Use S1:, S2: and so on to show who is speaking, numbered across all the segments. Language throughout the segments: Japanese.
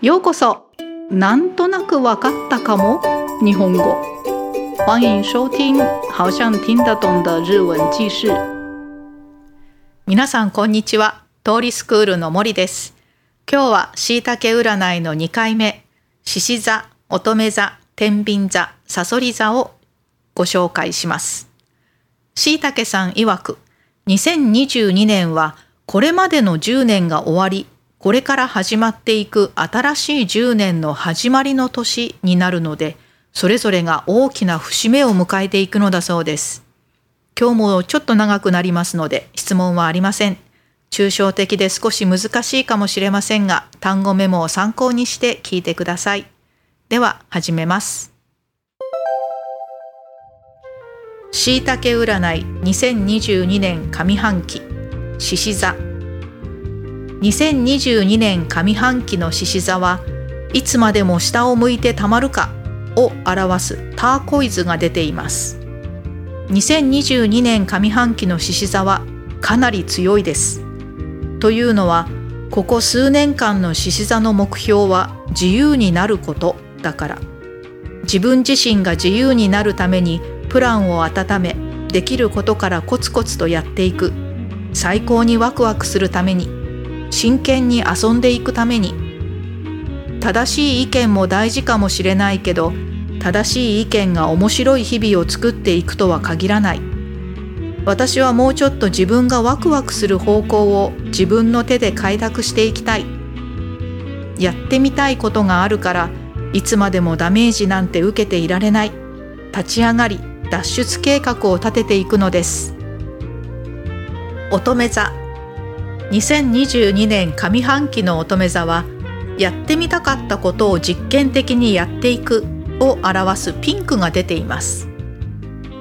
S1: ようこそ。なんとなくわかったかも？日本語。欢迎收听好像听得懂的日文記事。皆さんこんにちは。通りスクールの森です。今日はしいたけ占いの2回目。獅子座乙女座天秤座さそり座をご紹介します。しいたけさん曰く2022年はこれまでの10年が終わりこれから始まっていく新しい10年の始まりの年になるので、それぞれが大きな節目を迎えていくのだそうです。今日もちょっと長くなりますので質問はありません。抽象的で少し難しいかもしれませんが、単語メモを参考にして聞いてください。では始めます。しいたけ占い2022年上半期獅子座2022年上半期の獅子座はいつまでも下を向いてたまるかを表すターコイズが出ています。2022年上半期の獅子座はかなり強いです。というのはここ数年間の獅子座の目標は自由になることだから。自分自身が自由になるためにプランを温めできることからコツコツとやっていく。最高にワクワクするために真剣に遊んでいくために。正しい意見も大事かもしれないけど正しい意見が面白い日々を作っていくとは限らない。私はもうちょっと自分がワクワクする方向を自分の手で開拓していきたい。やってみたいことがあるからいつまでもダメージなんて受けていられない。立ち上がり脱出計画を立てていくのです。乙女座。2022年上半期の乙女座はやってみたかったことを実験的にやっていくを表すピンクが出ています。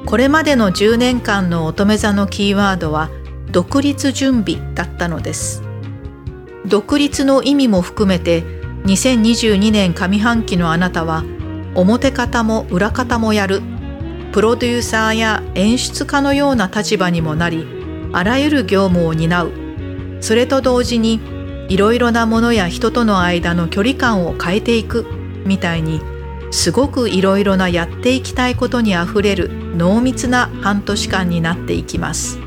S1: これまでの10年間の乙女座のキーワードは独立準備だったのです。独立の意味も含めて2022年上半期のあなたは表方も裏方もやるプロデューサーや演出家のような立場にもなりあらゆる業務を担うそれと同時にいろいろなものや人との間の距離感を変えていくみたいにすごくいろいろなやっていきたいことにあふれる濃密な半年間になっていきます。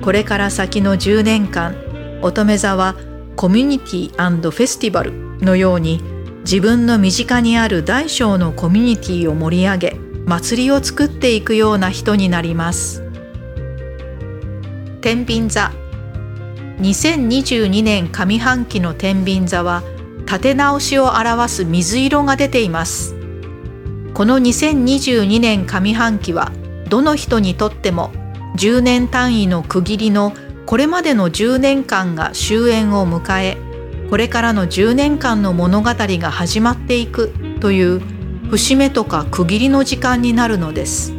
S1: これから先の10年間乙女座はコミュニティフェスティバルのように自分の身近にある大小のコミュニティを盛り上げ祭りを作っていくような人になります。天秤座。2022年上半期の天秤座は立て直しを表す水色が出ています。この2022年上半期はどの人にとっても10年単位の区切りのこれまでの10年間が終焉を迎えこれからの10年間の物語が始まっていくという節目とか区切りの時間になるのです。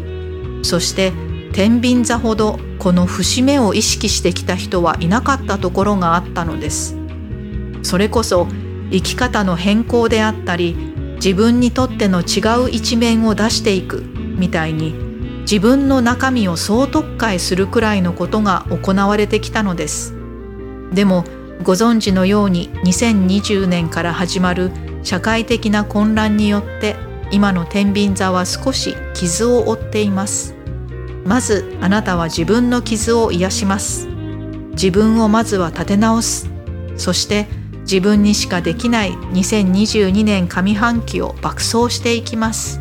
S1: そして天秤座ほどこの節目を意識してきた人はいなかったところがあったのです。それこそ生き方の変更であったり自分にとっての違う一面を出していくみたいに自分の中身を総特会するくらいのことが行われてきたのです。でもご存知のように2020年から始まる社会的な混乱によって今の天秤座は少し傷を負っています。まずあなたは自分の傷を癒します。自分をまずは立て直す。そして自分にしかできない2022年上半期を爆走していきます。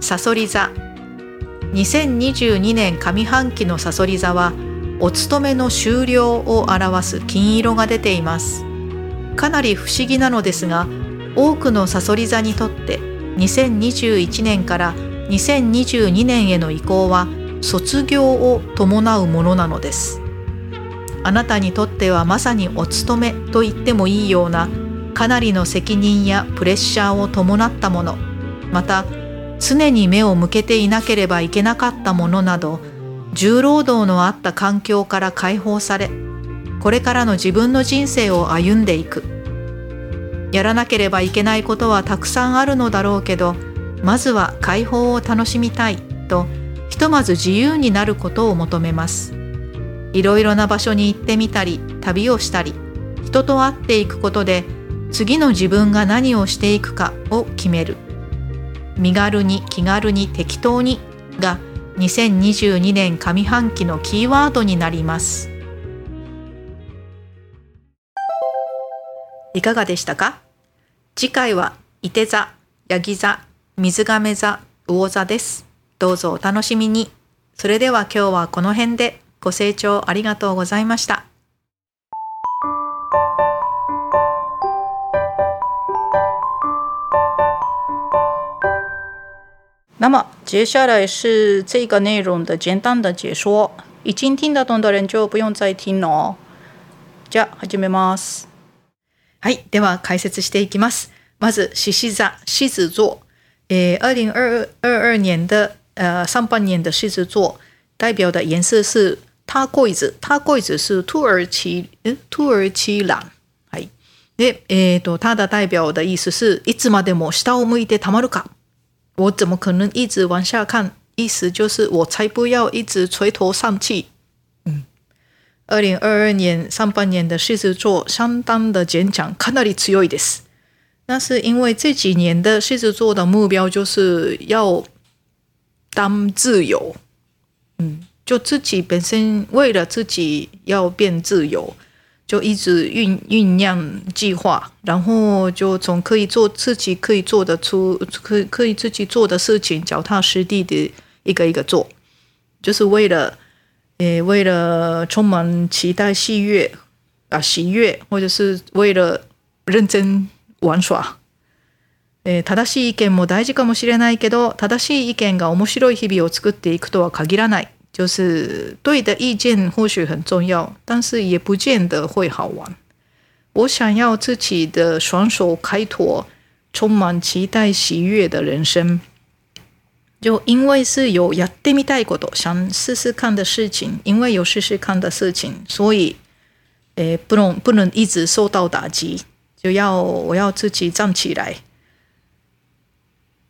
S1: さそり座。2022年上半期のさそり座はお勤めの終了を表す金色が出ています。かなり不思議なのですが多くのさそり座にとって2021年から2022年への移行は卒業を伴うものなのです。あなたにとってはまさにお勤めと言ってもいいようなかなりの責任やプレッシャーを伴ったものまた常に目を向けていなければいけなかったものなど重労働のあった環境から解放されこれからの自分の人生を歩んでいく。やらなければいけないことはたくさんあるのだろうけどまずは解放を楽しみたいとひとまず自由になることを求めます。いろいろな場所に行ってみたり旅をしたり人と会っていくことで次の自分が何をしていくかを決める。身軽に気軽に適当にが2022年上半期のキーワードになります。いかがでしたか？次回は伊手座、ヤギ座、水亀座、魚座です。どうぞお楽しみに。それでは今日はこの辺でご清聴ありがとうございました。那么接下来是这个内容的简单的解说，已经听得懂的人就不用再听了哦。じゃあ始めます。はい、では解説していきます。まず獅子座、狮子座，诶，二零二二二年的呃上半年的狮子座代表的颜色是它柜子，它柜子是土耳其，嗯，土耳其蓝。はい。で、えっ、ー、と、它的代表的意思是いつまでも下を向いてたまるか。我怎么可能一直往下看？意思就是我才不要一直垂头丧气。嗯，二零二二年上半年的狮子座相当的坚强，かなり強いです。 那是因为这几年的狮子座的目标就是要当自由，嗯，就自己本身为了自己要变自由。就一直酝酝酿计划，然后就从可以做自己可以做得出，可可以自己做的事情，脚踏实地的一个一个做，就是为了，呃，为了充满期待、喜悦啊，喜悦，或者是为了认真玩耍。え正しい意見も大事かもしれないけど、正しい意見が面白い日々を作っていくとは限らない。就是对的意见或许很重要，但是也不见得会好玩。我想要自己的双手开拓，充满期待喜悦的人生。就因为是有やってみたいこと想试试看的事情，因为有试试看的事情，所以，诶，不能不能一直受到打击，就要我要自己站起来，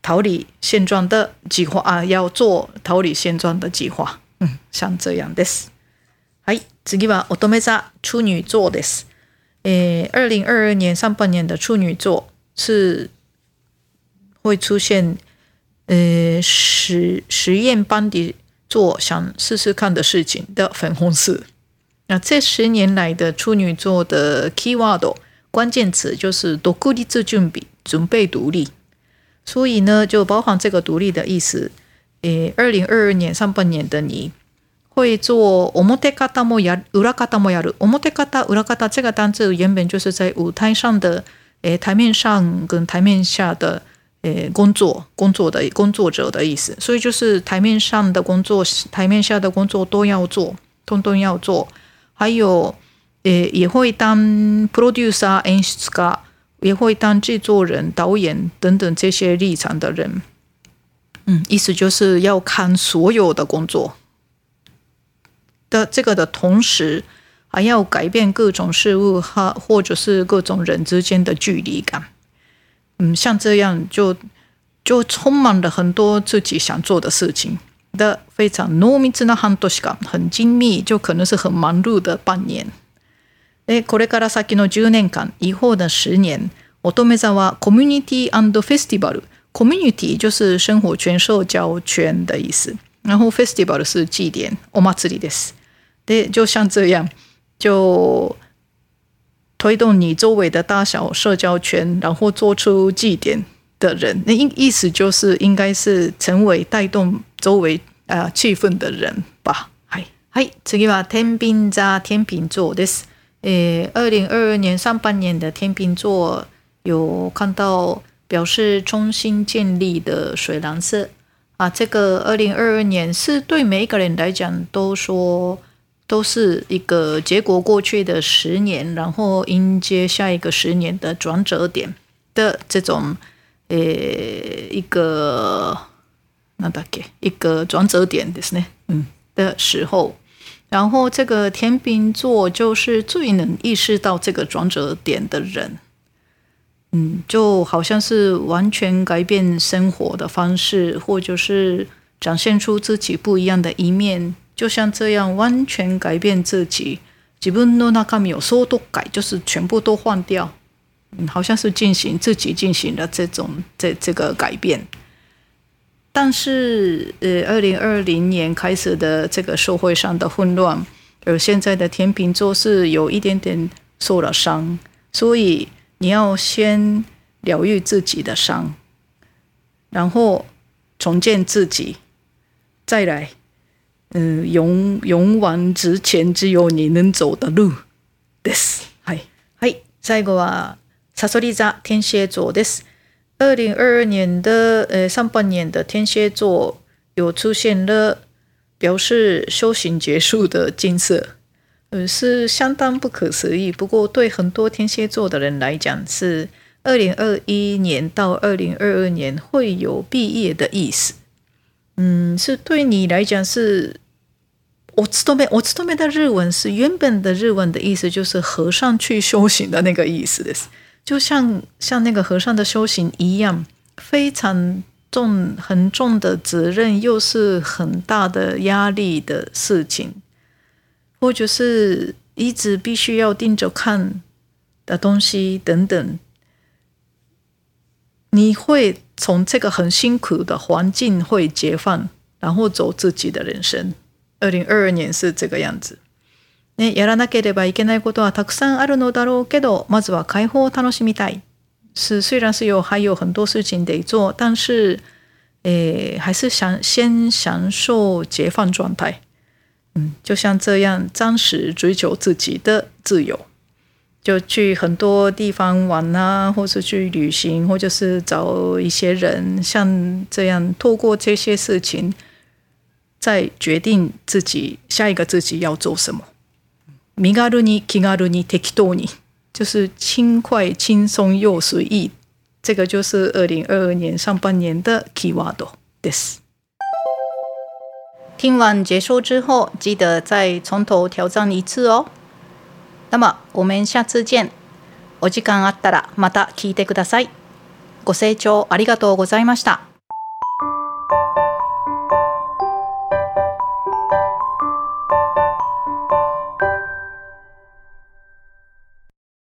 S1: 逃离现状的计划啊，要做逃离现状的计划。うん、像这样です。はい、次は乙女座处女座です。诶，二零二二年上半年的处女座是会出现呃实实验般的做想试试看的事情的粉红色。那这十年来的处女座的 keyword 关键词就是独立準備，准备独立。所以呢，就包含这个独立的意思。诶，二零二二年上半年的你会做表方もや裏方もやる。表方、裏方这个单字原本就是在舞台上的，诶，台面上跟台面下的，诶，工作工作的工作者的意思。所以就是台面上的工作，台面下的工作都要做，通通要做。还有， 诶，也会当 producer、演出家，也会当制作人、导演等等这些立场的人。嗯，意思就是要看所有的工作的这个的同时，还要改变各种事物哈，或者是各种人之间的距离感。嗯，像这样就就充满了很多自己想做的事情的非常濃密な半年間，很精密，就可能是很忙碌的半年。え、これから先の10年間、以后的十年、乙女座はコミュニティフェスティバル。Community 就是生活圈、社交圈的意思，然后 Festival 是祭典、お祭りです。对，就像这样，就推动你周围的大小社交圈，然后做出祭典的人。那意意思就是应该是成为带动周围啊气氛的人吧。はいはい次は天秤座天秤座です。诶，二零二二年上半年的天秤座有看到。表示重新建立的水蓝色啊，这个二零二二年是对每一个人来讲都说都是一个结果过去的十年，然后迎接下一个十年的转折点的这种呃一个那大概一个转折点的是呢，嗯的时候，然后这个天秤座就是最能意识到这个转折点的人。嗯，就好像是完全改变生活的方式，或者是展现出自己不一样的一面，就像这样完全改变自己。基本の中身を総と改，就是全部都换掉。 好像是进行自己进行了这种这这个改变。 但是，呃，二零二零年开始的这个社会上的混乱，而现在的天秤座是有一点点受了伤，所以你要先疗愈自己的伤，然后重建自己，再来，嗯，勇勇往直前，只有你能走的路。です。はい。はい。最後はサソリ座天蝎座です。 二零二二年的呃上半年的天蝎座有出现了表示修行结束的金色，呃是相当不可思议。不过对很多天蝎座的人来讲，是二零二一年到二零二二年会有毕业的意思。嗯，是对你来讲是，我勤め我勤め的日文是原本的日文的意思，就是和尚去修行的那个意思。就像像那个和尚的修行一样，非常重、很重的责任，又是很大的压力的事情，或者是一直必须要盯着看的东西等等，你会从这个很辛苦的环境会解放，然后走自己的人生。二零二二年是这个样子。ね、やらなければいけないことはたくさんあるのだろうけど、まずは解放を楽しみたい。是，虽然是有还有很多事情得做，但是，诶，还是想先享受解放状态。嗯，就像这样，暂时追求自己的自由，就去很多地方玩啊，或是去旅行，或者是找一些人，像这样，透过这些事情，再决定自己下一个自己要做什么。米嘎鲁尼、基嘎鲁尼、テキト尼，就是轻快、轻松又随意。这个就是二零二二年上半年的 keyword です。听完结束之后，记得再从头挑战一次哦。那么我们下次见。お時間あったらまた聞いてください。ご清聴ありがとうございました。